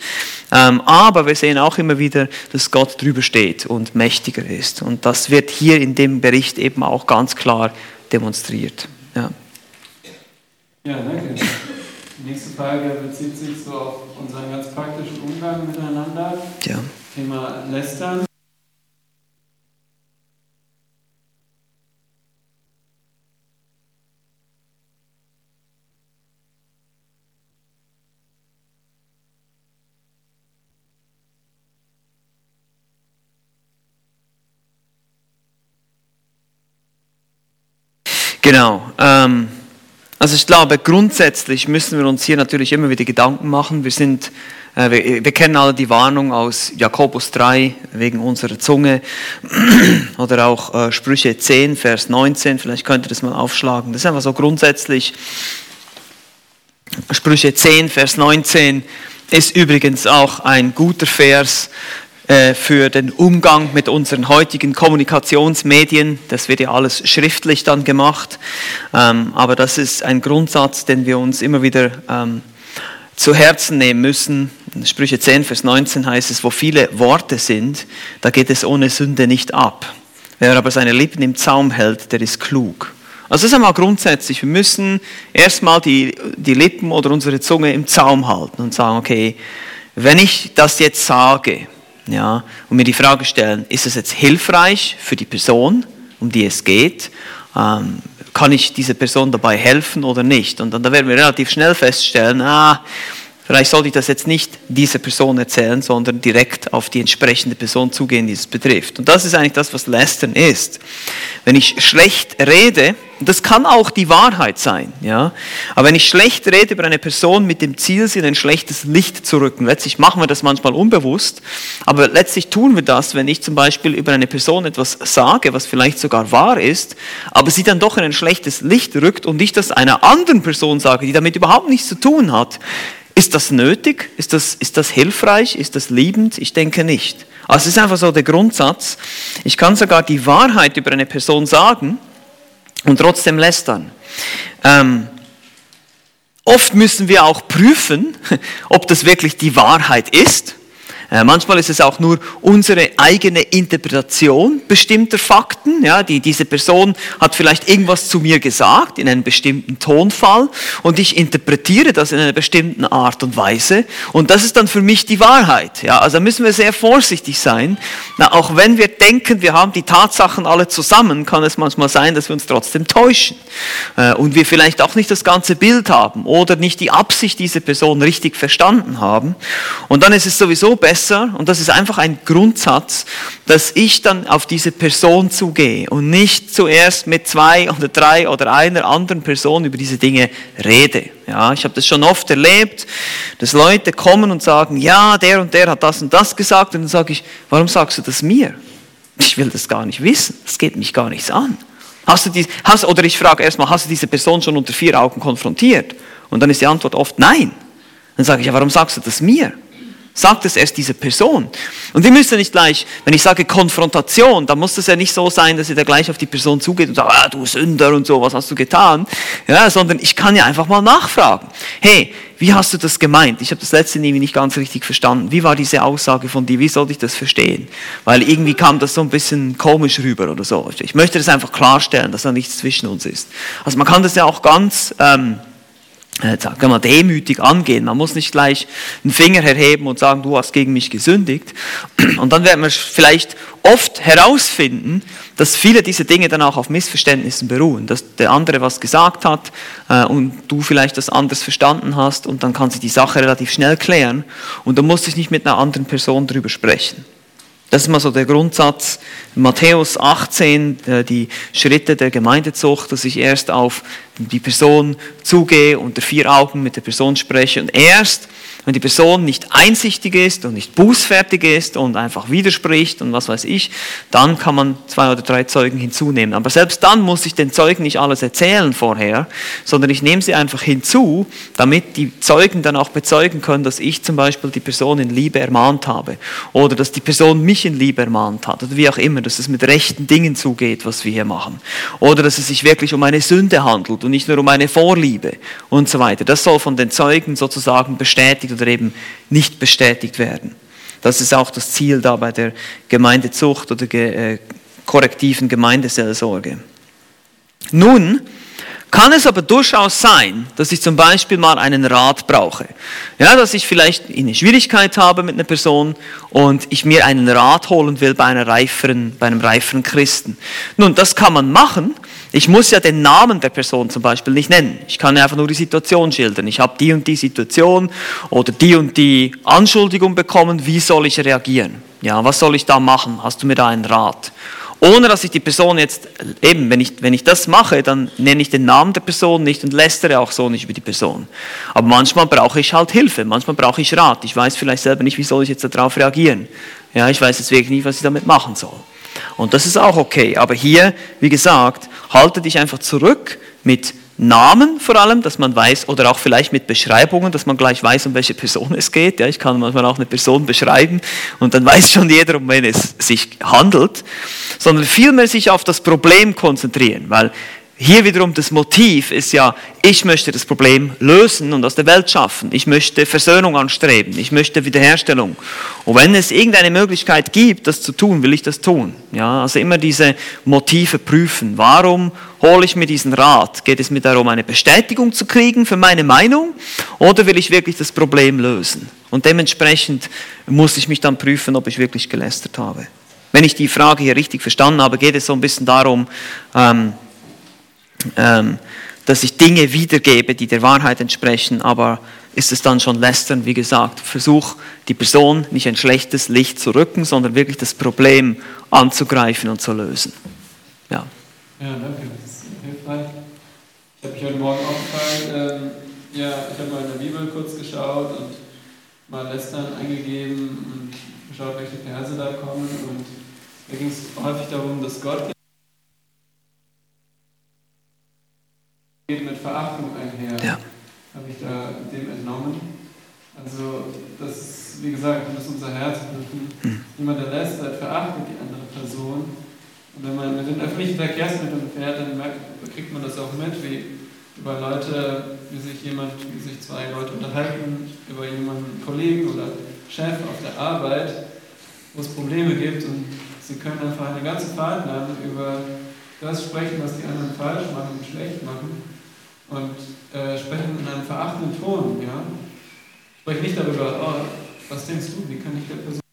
Ähm, aber wir sehen auch immer wieder, dass Gott drüber steht und mächtiger ist. Und das wird hier in dem Bericht eben auch ganz klar demonstriert. Ja, ja danke. Die nächste Frage bezieht sich so auf unseren ganz praktischen Umgang miteinander. Ja. Thema Lästern. Genau. Ähm, also ich glaube, grundsätzlich müssen wir uns hier natürlich immer wieder Gedanken machen. Wir sind, äh, wir, wir, kennen alle die Warnung aus Jakobus 3 wegen unserer Zunge oder auch äh, Sprüche 10, Vers 19. Vielleicht könnt ihr das mal aufschlagen. Das ist einfach so grundsätzlich. Sprüche 10, Vers 19 ist übrigens auch ein guter Vers für den Umgang mit unseren heutigen Kommunikationsmedien. Das wird ja alles schriftlich dann gemacht. Ähm, aber das ist ein Grundsatz, den wir uns immer wieder ähm, zu Herzen nehmen müssen. Sprüche 10, Vers 19 heißt es, wo viele Worte sind, da geht es ohne Sünde nicht ab. Wer aber seine Lippen im Zaum hält, der ist klug. Also das ist einmal grundsätzlich. Wir müssen erstmal die, die Lippen oder unsere Zunge im Zaum halten und sagen, okay, wenn ich das jetzt sage, ja, und mir die Frage stellen, ist es jetzt hilfreich für die Person, um die es geht? Ähm, kann ich dieser Person dabei helfen oder nicht? Und dann da werden wir relativ schnell feststellen, ah, Vielleicht sollte ich das jetzt nicht dieser Person erzählen, sondern direkt auf die entsprechende Person zugehen, die es betrifft. Und das ist eigentlich das, was Lästern ist. Wenn ich schlecht rede, das kann auch die Wahrheit sein, ja. Aber wenn ich schlecht rede über eine Person mit dem Ziel, sie in ein schlechtes Licht zu rücken, letztlich machen wir das manchmal unbewusst, aber letztlich tun wir das, wenn ich zum Beispiel über eine Person etwas sage, was vielleicht sogar wahr ist, aber sie dann doch in ein schlechtes Licht rückt und ich das einer anderen Person sage, die damit überhaupt nichts zu tun hat, ist das nötig? Ist das, ist das hilfreich? Ist das liebend? Ich denke nicht. Also es ist einfach so der Grundsatz. Ich kann sogar die Wahrheit über eine Person sagen und trotzdem lästern. Ähm, oft müssen wir auch prüfen, ob das wirklich die Wahrheit ist. Äh, manchmal ist es auch nur unsere eigene Interpretation bestimmter Fakten. Ja, die, diese Person hat vielleicht irgendwas zu mir gesagt in einem bestimmten Tonfall und ich interpretiere das in einer bestimmten Art und Weise und das ist dann für mich die Wahrheit. Ja, also müssen wir sehr vorsichtig sein. Na, auch wenn wir denken, wir haben die Tatsachen alle zusammen, kann es manchmal sein, dass wir uns trotzdem täuschen äh, und wir vielleicht auch nicht das ganze Bild haben oder nicht die Absicht dieser Person richtig verstanden haben. Und dann ist es sowieso besser, besser, und das ist einfach ein Grundsatz, dass ich dann auf diese Person zugehe und nicht zuerst mit zwei oder drei oder einer anderen Person über diese Dinge rede. Ja, ich habe das schon oft erlebt, dass Leute kommen und sagen, ja, der und der hat das und das gesagt, und dann sage ich, warum sagst du das mir? Ich will das gar nicht wissen, das geht mich gar nichts an. Hast du die, hast, oder ich frage erstmal, hast du diese Person schon unter vier Augen konfrontiert? Und dann ist die Antwort oft nein. Dann sage ich, ja, warum sagst du das mir? Sagt es erst diese Person. Und wir müssen nicht gleich, wenn ich sage Konfrontation, dann muss es ja nicht so sein, dass ihr da gleich auf die Person zugeht und sagt, ah, du Sünder und so, was hast du getan? Ja, sondern ich kann ja einfach mal nachfragen. Hey, wie hast du das gemeint? Ich habe das letzte irgendwie nicht ganz richtig verstanden. Wie war diese Aussage von dir? Wie sollte ich das verstehen? Weil irgendwie kam das so ein bisschen komisch rüber oder so. Ich möchte das einfach klarstellen, dass da nichts zwischen uns ist. Also man kann das ja auch ganz... Ähm, sagen wir mal, demütig angehen. Man muss nicht gleich einen Finger erheben und sagen, du hast gegen mich gesündigt. Und dann werden wir vielleicht oft herausfinden, dass viele dieser Dinge dann auch auf Missverständnissen beruhen, dass der andere was gesagt hat äh, und du vielleicht das anders verstanden hast und dann kann sich die Sache relativ schnell klären und dann musst du nicht mit einer anderen Person darüber sprechen. Das ist mal so der Grundsatz. Matthäus 18, äh, die Schritte der Gemeindezucht, dass ich erst auf die Person zugehe, unter vier Augen mit der Person spreche und erst wenn die Person nicht einsichtig ist und nicht bußfertig ist und einfach widerspricht und was weiß ich, dann kann man zwei oder drei Zeugen hinzunehmen. Aber selbst dann muss ich den Zeugen nicht alles erzählen vorher, sondern ich nehme sie einfach hinzu, damit die Zeugen dann auch bezeugen können, dass ich zum Beispiel die Person in Liebe ermahnt habe oder dass die Person mich in Liebe ermahnt hat oder wie auch immer, dass es mit rechten Dingen zugeht, was wir hier machen. Oder dass es sich wirklich um eine Sünde handelt und nicht nur um eine Vorliebe und so weiter. Das soll von den Zeugen sozusagen bestätigt oder eben nicht bestätigt werden. Das ist auch das Ziel da bei der Gemeindezucht oder äh, korrektiven Gemeindeseelsorge. Nun kann es aber durchaus sein, dass ich zum Beispiel mal einen Rat brauche. Ja, dass ich vielleicht eine Schwierigkeit habe mit einer Person und ich mir einen Rat holen will bei, einer reiferen, bei einem reiferen Christen. Nun, das kann man machen, ich muss ja den Namen der Person zum Beispiel nicht nennen. Ich kann einfach nur die Situation schildern. Ich habe die und die Situation oder die und die Anschuldigung bekommen. Wie soll ich reagieren? Ja, was soll ich da machen? Hast du mir da einen Rat? Ohne dass ich die Person jetzt, eben, wenn ich, wenn ich das mache, dann nenne ich den Namen der Person nicht und lästere auch so nicht über die Person. Aber manchmal brauche ich halt Hilfe, manchmal brauche ich Rat. Ich weiß vielleicht selber nicht, wie soll ich jetzt darauf reagieren. Ja, ich weiß jetzt wirklich nicht, was ich damit machen soll. Und das ist auch okay. Aber hier, wie gesagt, halte dich einfach zurück mit Namen vor allem, dass man weiß, oder auch vielleicht mit Beschreibungen, dass man gleich weiß, um welche Person es geht. Ja, ich kann manchmal auch eine Person beschreiben und dann weiß schon jeder, um wen es sich handelt, sondern vielmehr sich auf das Problem konzentrieren, weil hier wiederum das Motiv ist ja, ich möchte das Problem lösen und aus der Welt schaffen. Ich möchte Versöhnung anstreben. Ich möchte Wiederherstellung. Und wenn es irgendeine Möglichkeit gibt, das zu tun, will ich das tun. Ja, also immer diese Motive prüfen. Warum hole ich mir diesen Rat? Geht es mir darum, eine Bestätigung zu kriegen für meine Meinung? Oder will ich wirklich das Problem lösen? Und dementsprechend muss ich mich dann prüfen, ob ich wirklich gelästert habe. Wenn ich die Frage hier richtig verstanden habe, geht es so ein bisschen darum, ähm, dass ich Dinge wiedergebe, die der Wahrheit entsprechen, aber ist es dann schon lästern, wie gesagt. Versuch die Person nicht ein schlechtes Licht zu rücken, sondern wirklich das Problem anzugreifen und zu lösen. Ja, ja danke, das ist hilfreich. Ich habe mich heute Morgen aufgefallen, ähm, ja, ich habe mal in der Bibel kurz geschaut und mal lästern eingegeben und geschaut, welche Verse da kommen und da ging es häufig darum, dass Gott geht mit Verachtung einher, ja. habe ich da dem entnommen. Also, das ist, wie gesagt, wir müssen unser Herz prüfen. Mhm. Jemand, der lästert, verachtet die andere Person. Und wenn man mit den öffentlichen Verkehrsmitteln fährt, dann kriegt man das auch mit, wie über Leute, wie sich jemand, wie sich zwei Leute unterhalten, über jemanden, Kollegen oder Chef auf der Arbeit, wo es Probleme gibt und sie können einfach eine ganze Fahrt lang über das sprechen, was die anderen falsch machen und schlecht machen und äh, sprechen in einem verachtenden Ton. Ja? Sprechen nicht darüber, oh, was denkst du, wie kann ich der Person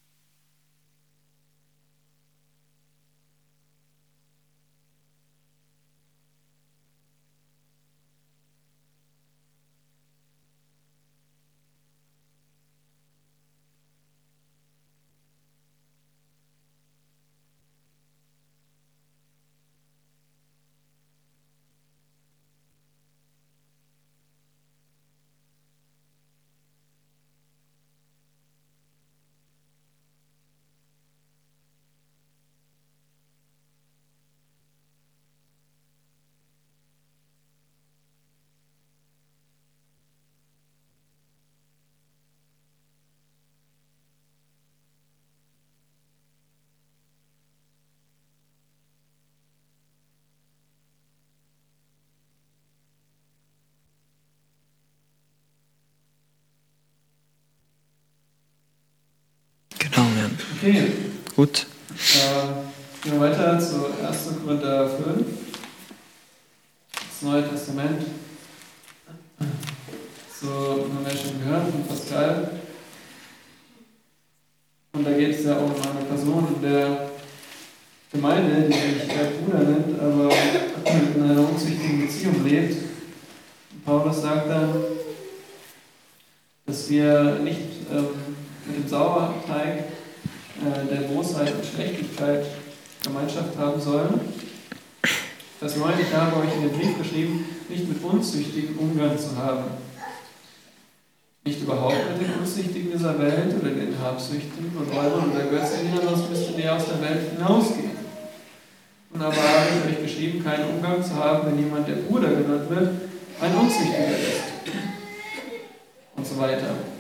Okay. Gut. Äh, gehen wir weiter zu 1. Korinther 5. Das Neue Testament. So haben wir schon gehört von Pascal. Und da geht es ja um eine Person, in der Gemeinde, die sich Bruder nennt, aber in einer unzüchtigen Beziehung lebt. Paulus sagt dann, dass wir nicht ähm, mit dem Sauerteig der Großheit und Schlechtigkeit Gemeinschaft haben sollen. Das meine ich habe euch in dem Brief geschrieben, nicht mit unzüchtigen Umgang zu haben. Nicht überhaupt mit den Unzüchtigen dieser Welt oder den Habsüchtigen und Räubern oder Götzendienern, sonst müsstet ihr aus der Welt hinausgehen. Und aber habe ich euch geschrieben, keinen Umgang zu haben, wenn jemand der Bruder genannt wird, ein Unzüchtiger ist. Und so weiter.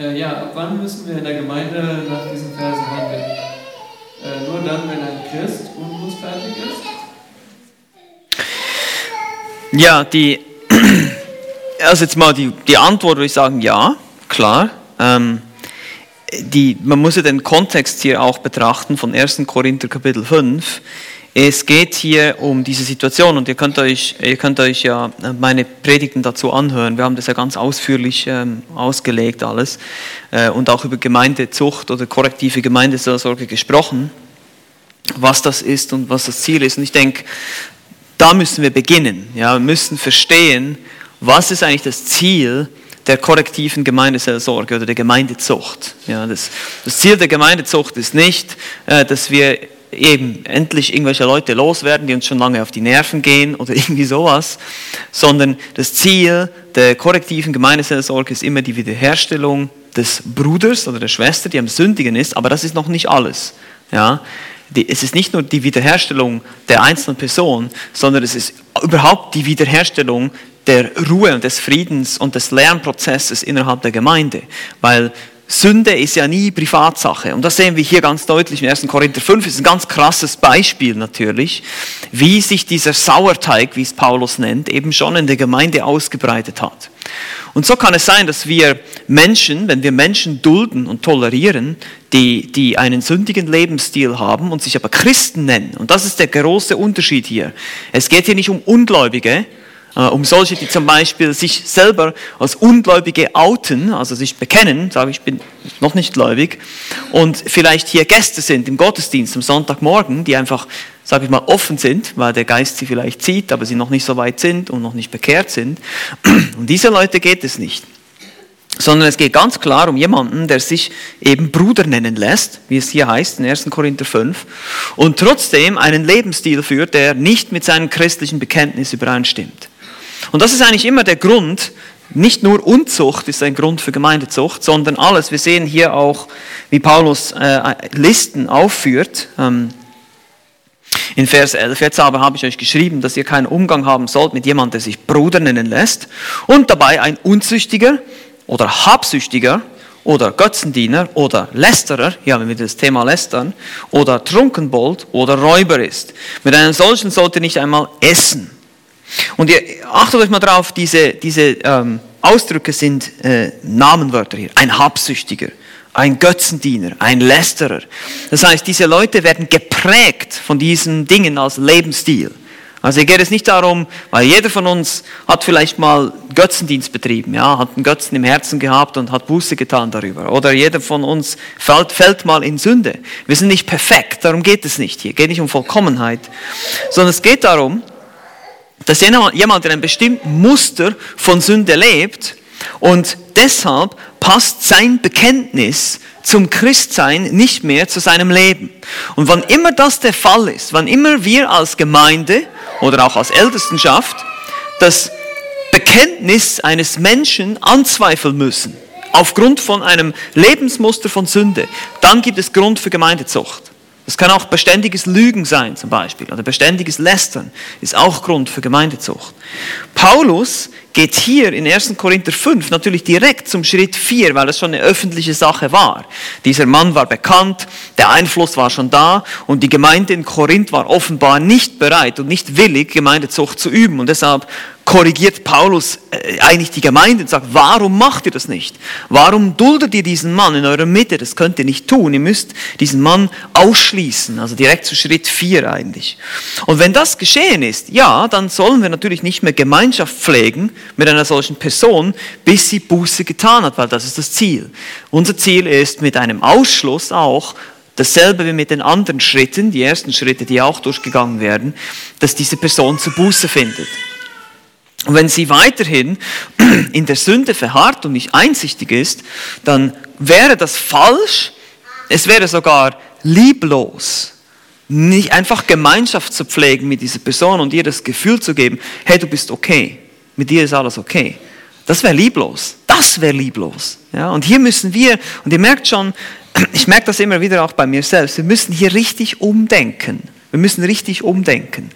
Äh, ja, ab wann müssen wir in der Gemeinde nach diesen Versen handeln? Äh, nur dann, wenn ein Christ unbußfertig ist? Ja, die, also jetzt mal die, die Antwort würde ich sagen, ja, klar. Ähm, die, man muss ja den Kontext hier auch betrachten von 1. Korinther Kapitel 5. Es geht hier um diese Situation und ihr könnt euch, ihr könnt euch ja meine Predigten dazu anhören. Wir haben das ja ganz ausführlich ähm, ausgelegt alles äh, und auch über Gemeindezucht oder korrektive Gemeindeseelsorge gesprochen, was das ist und was das Ziel ist. Und ich denke, da müssen wir beginnen. Ja, wir müssen verstehen, was ist eigentlich das Ziel der korrektiven Gemeindeseelsorge oder der Gemeindezucht. Ja, das, das Ziel der Gemeindezucht ist nicht, äh, dass wir eben endlich irgendwelche Leute loswerden, die uns schon lange auf die Nerven gehen oder irgendwie sowas, sondern das Ziel der korrektiven Gemeindeseelsorge ist immer die Wiederherstellung des Bruders oder der Schwester, die am Sündigen ist, aber das ist noch nicht alles. Ja? Die, es ist nicht nur die Wiederherstellung der einzelnen Person, sondern es ist überhaupt die Wiederherstellung der Ruhe und des Friedens und des Lernprozesses innerhalb der Gemeinde, weil Sünde ist ja nie Privatsache. Und das sehen wir hier ganz deutlich in 1. Korinther 5. Das ist ein ganz krasses Beispiel natürlich, wie sich dieser Sauerteig, wie es Paulus nennt, eben schon in der Gemeinde ausgebreitet hat. Und so kann es sein, dass wir Menschen, wenn wir Menschen dulden und tolerieren, die, die einen sündigen Lebensstil haben und sich aber Christen nennen. Und das ist der große Unterschied hier. Es geht hier nicht um Ungläubige, um solche, die zum Beispiel sich selber als Ungläubige outen, also sich bekennen, sagen, ich bin noch nicht gläubig, und vielleicht hier Gäste sind im Gottesdienst am Sonntagmorgen, die einfach, sage ich mal, offen sind, weil der Geist sie vielleicht zieht, aber sie noch nicht so weit sind und noch nicht bekehrt sind. Und diese Leute geht es nicht. Sondern es geht ganz klar um jemanden, der sich eben Bruder nennen lässt, wie es hier heißt in 1. Korinther 5, und trotzdem einen Lebensstil führt, der nicht mit seinem christlichen Bekenntnis übereinstimmt. Und das ist eigentlich immer der Grund, nicht nur Unzucht ist ein Grund für Gemeindezucht, sondern alles. Wir sehen hier auch, wie Paulus äh, Listen aufführt. Ähm, in Vers 11, jetzt aber habe ich euch geschrieben, dass ihr keinen Umgang haben sollt mit jemandem, der sich Bruder nennen lässt und dabei ein Unzüchtiger oder Habsüchtiger oder Götzendiener oder Lästerer, ja, wenn wir das Thema lästern, oder Trunkenbold oder Räuber ist. Mit einem solchen sollt ihr nicht einmal essen. Und ihr achtet euch mal drauf, diese, diese ähm, Ausdrücke sind äh, Namenwörter hier. Ein Habsüchtiger, ein Götzendiener, ein Lästerer. Das heißt, diese Leute werden geprägt von diesen Dingen als Lebensstil. Also hier geht es nicht darum, weil jeder von uns hat vielleicht mal Götzendienst betrieben, ja, hat einen Götzen im Herzen gehabt und hat Buße getan darüber. Oder jeder von uns fällt, fällt mal in Sünde. Wir sind nicht perfekt, darum geht es nicht hier. Es geht nicht um Vollkommenheit, sondern es geht darum, dass jemand in einem bestimmten Muster von Sünde lebt und deshalb passt sein Bekenntnis zum Christsein nicht mehr zu seinem Leben. Und wann immer das der Fall ist, wann immer wir als Gemeinde oder auch als Ältestenschaft das Bekenntnis eines Menschen anzweifeln müssen, aufgrund von einem Lebensmuster von Sünde, dann gibt es Grund für Gemeindezucht. Das kann auch beständiges Lügen sein zum Beispiel oder beständiges Lästern ist auch Grund für Gemeindezucht. Paulus geht hier in 1. Korinther 5 natürlich direkt zum Schritt 4, weil das schon eine öffentliche Sache war. Dieser Mann war bekannt, der Einfluss war schon da und die Gemeinde in Korinth war offenbar nicht bereit und nicht willig, Gemeindezucht zu üben. Und deshalb korrigiert Paulus äh, eigentlich die Gemeinde und sagt, warum macht ihr das nicht? Warum duldet ihr diesen Mann in eurer Mitte? Das könnt ihr nicht tun. Ihr müsst diesen Mann ausschließen. Also direkt zu Schritt 4 eigentlich. Und wenn das geschehen ist, ja, dann sollen wir natürlich nicht mehr Gemeinschaft pflegen mit einer solchen Person, bis sie Buße getan hat, weil das ist das Ziel. Unser Ziel ist mit einem Ausschluss auch, dasselbe wie mit den anderen Schritten, die ersten Schritte, die auch durchgegangen werden, dass diese Person zur Buße findet. Und wenn sie weiterhin in der Sünde verharrt und nicht einsichtig ist, dann wäre das falsch, es wäre sogar lieblos, nicht einfach Gemeinschaft zu pflegen mit dieser Person und ihr das Gefühl zu geben, hey, du bist okay, mit dir ist alles okay. Das wäre lieblos. Das wäre lieblos. Ja, und hier müssen wir, und ihr merkt schon, ich merke das immer wieder auch bei mir selbst, wir müssen hier richtig umdenken. Wir müssen richtig umdenken.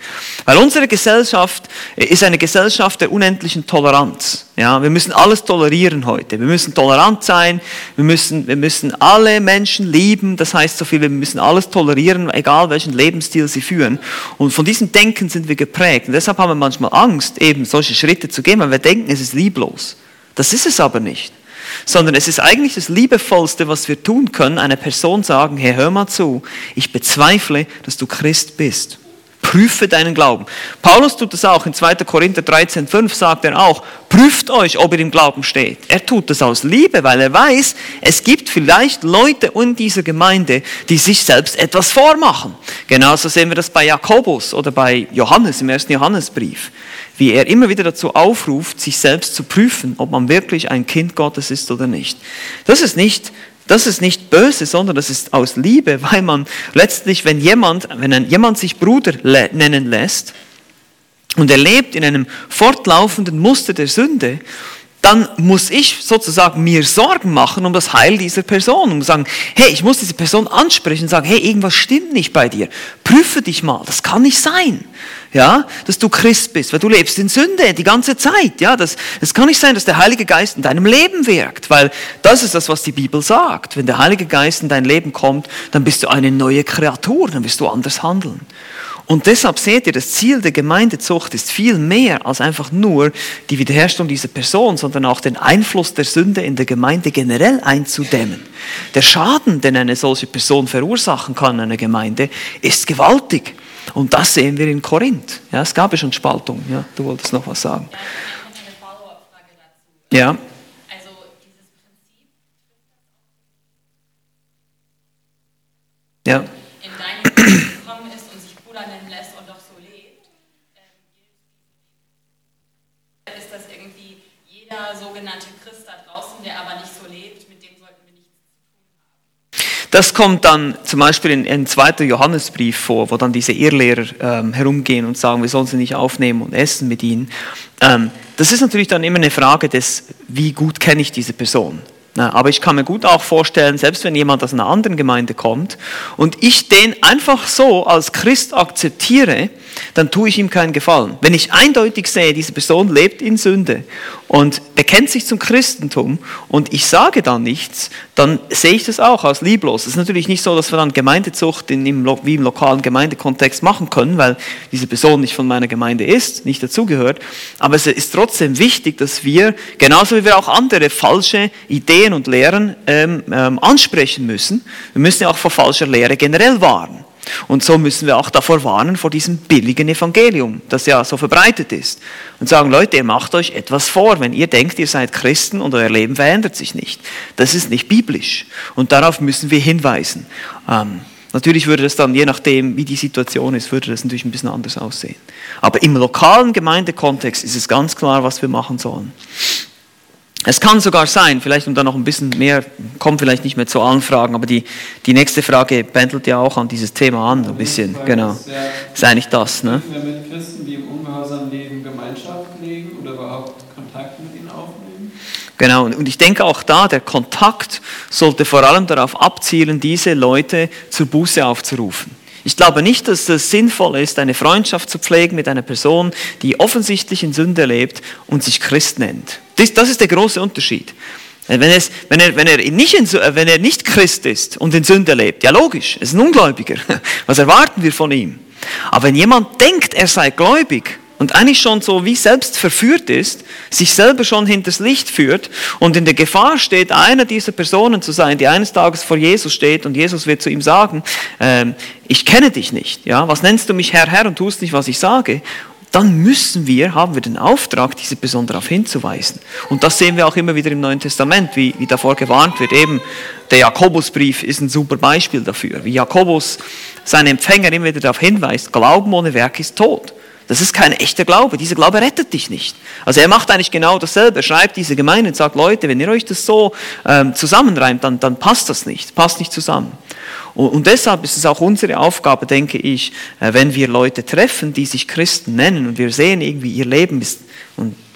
Weil unsere Gesellschaft ist eine Gesellschaft der unendlichen Toleranz. Ja, wir müssen alles tolerieren heute. Wir müssen tolerant sein. Wir müssen, wir müssen alle Menschen lieben. Das heißt so viel, wir müssen alles tolerieren, egal welchen Lebensstil sie führen. Und von diesem Denken sind wir geprägt. Und deshalb haben wir manchmal Angst, eben solche Schritte zu gehen, weil wir denken, es ist lieblos. Das ist es aber nicht sondern es ist eigentlich das Liebevollste, was wir tun können, einer Person sagen, hey, hör mal zu, ich bezweifle, dass du Christ bist. Prüfe deinen Glauben. Paulus tut das auch. In 2. Korinther 13, 5 sagt er auch, prüft euch, ob ihr im Glauben steht. Er tut das aus Liebe, weil er weiß, es gibt vielleicht Leute in dieser Gemeinde, die sich selbst etwas vormachen. Genauso sehen wir das bei Jakobus oder bei Johannes im ersten Johannesbrief wie er immer wieder dazu aufruft, sich selbst zu prüfen, ob man wirklich ein Kind Gottes ist oder nicht. Das ist nicht, das ist nicht böse, sondern das ist aus Liebe, weil man letztlich, wenn jemand, wenn jemand sich Bruder nennen lässt und er lebt in einem fortlaufenden Muster der Sünde, dann muss ich sozusagen mir Sorgen machen um das Heil dieser Person und sagen, hey, ich muss diese Person ansprechen und sagen, hey, irgendwas stimmt nicht bei dir. Prüfe dich mal, das kann nicht sein ja, dass du Christ bist, weil du lebst in Sünde die ganze Zeit, ja, das, es kann nicht sein, dass der Heilige Geist in deinem Leben wirkt, weil das ist das, was die Bibel sagt. Wenn der Heilige Geist in dein Leben kommt, dann bist du eine neue Kreatur, dann wirst du anders handeln. Und deshalb seht ihr, das Ziel der Gemeindezucht ist viel mehr als einfach nur die Wiederherstellung dieser Person, sondern auch den Einfluss der Sünde in der Gemeinde generell einzudämmen. Der Schaden, den eine solche Person verursachen kann in einer Gemeinde, ist gewaltig. Und das sehen wir in Korinth. Ja, es gab ja schon Spaltung. Ja, du wolltest noch was sagen. Ja. Ja. In deinem Leben gekommen ist und sich Bruder nennen lässt und doch so lebt, ähm, ist das irgendwie jeder sogenannte Christ da draußen, der aber nicht so lebt, das kommt dann zum Beispiel in, in 2. Johannesbrief vor, wo dann diese Irrlehrer ähm, herumgehen und sagen, wir sollen sie nicht aufnehmen und essen mit ihnen. Ähm, das ist natürlich dann immer eine Frage des, wie gut kenne ich diese Person. Aber ich kann mir gut auch vorstellen, selbst wenn jemand aus einer anderen Gemeinde kommt und ich den einfach so als Christ akzeptiere, dann tue ich ihm keinen Gefallen. Wenn ich eindeutig sehe, diese Person lebt in Sünde und bekennt sich zum Christentum und ich sage dann nichts, dann sehe ich das auch als lieblos. Es ist natürlich nicht so, dass wir dann Gemeindezucht in, im, wie im lokalen Gemeindekontext machen können, weil diese Person nicht von meiner Gemeinde ist, nicht dazugehört. Aber es ist trotzdem wichtig, dass wir, genauso wie wir auch andere falsche Ideen und Lehren ähm, ähm, ansprechen müssen, wir müssen ja auch vor falscher Lehre generell warnen. Und so müssen wir auch davor warnen, vor diesem billigen Evangelium, das ja so verbreitet ist. Und sagen, Leute, ihr macht euch etwas vor, wenn ihr denkt, ihr seid Christen und euer Leben verändert sich nicht. Das ist nicht biblisch. Und darauf müssen wir hinweisen. Ähm, natürlich würde das dann, je nachdem, wie die Situation ist, würde das natürlich ein bisschen anders aussehen. Aber im lokalen Gemeindekontext ist es ganz klar, was wir machen sollen. Es kann sogar sein, vielleicht um da noch ein bisschen mehr, kommt vielleicht nicht mehr zu allen Fragen, aber die, die nächste Frage pendelt ja auch an dieses Thema an, ein bisschen, genau. Ist, ja, ist eigentlich das, ne? wir mit Christen, die im Ungehorsam leben, Gemeinschaft legen oder überhaupt Kontakt mit ihnen aufnehmen? Genau, und ich denke auch da, der Kontakt sollte vor allem darauf abzielen, diese Leute zur Buße aufzurufen. Ich glaube nicht, dass es sinnvoll ist, eine Freundschaft zu pflegen mit einer Person, die offensichtlich in Sünde lebt und sich Christ nennt. Das, das ist der große Unterschied. Wenn, es, wenn, er, wenn, er nicht in, wenn er nicht Christ ist und in Sünde lebt, ja logisch, er ist ein Ungläubiger. Was erwarten wir von ihm? Aber wenn jemand denkt, er sei gläubig und eigentlich schon so wie selbst verführt ist, sich selber schon hinters Licht führt und in der Gefahr steht, einer dieser Personen zu sein, die eines Tages vor Jesus steht und Jesus wird zu ihm sagen, äh, ich kenne dich nicht, ja, was nennst du mich Herr, Herr und tust nicht, was ich sage? dann müssen wir, haben wir den Auftrag, diese Person darauf hinzuweisen. Und das sehen wir auch immer wieder im Neuen Testament, wie, wie davor gewarnt wird. Eben der Jakobusbrief ist ein super Beispiel dafür, wie Jakobus seine Empfänger immer wieder darauf hinweist, Glauben ohne Werk ist tot. Das ist kein echter Glaube. Dieser Glaube rettet dich nicht. Also er macht eigentlich genau dasselbe. Er schreibt diese Gemeinde und sagt, Leute, wenn ihr euch das so ähm, zusammenreimt, dann, dann passt das nicht. Passt nicht zusammen. Und, und deshalb ist es auch unsere Aufgabe, denke ich, äh, wenn wir Leute treffen, die sich Christen nennen und wir sehen irgendwie, ihr Leben ist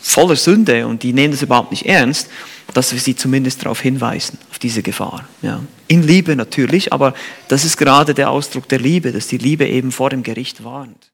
voller Sünde und die nehmen das überhaupt nicht ernst, dass wir sie zumindest darauf hinweisen, auf diese Gefahr. Ja. In Liebe natürlich, aber das ist gerade der Ausdruck der Liebe, dass die Liebe eben vor dem Gericht warnt.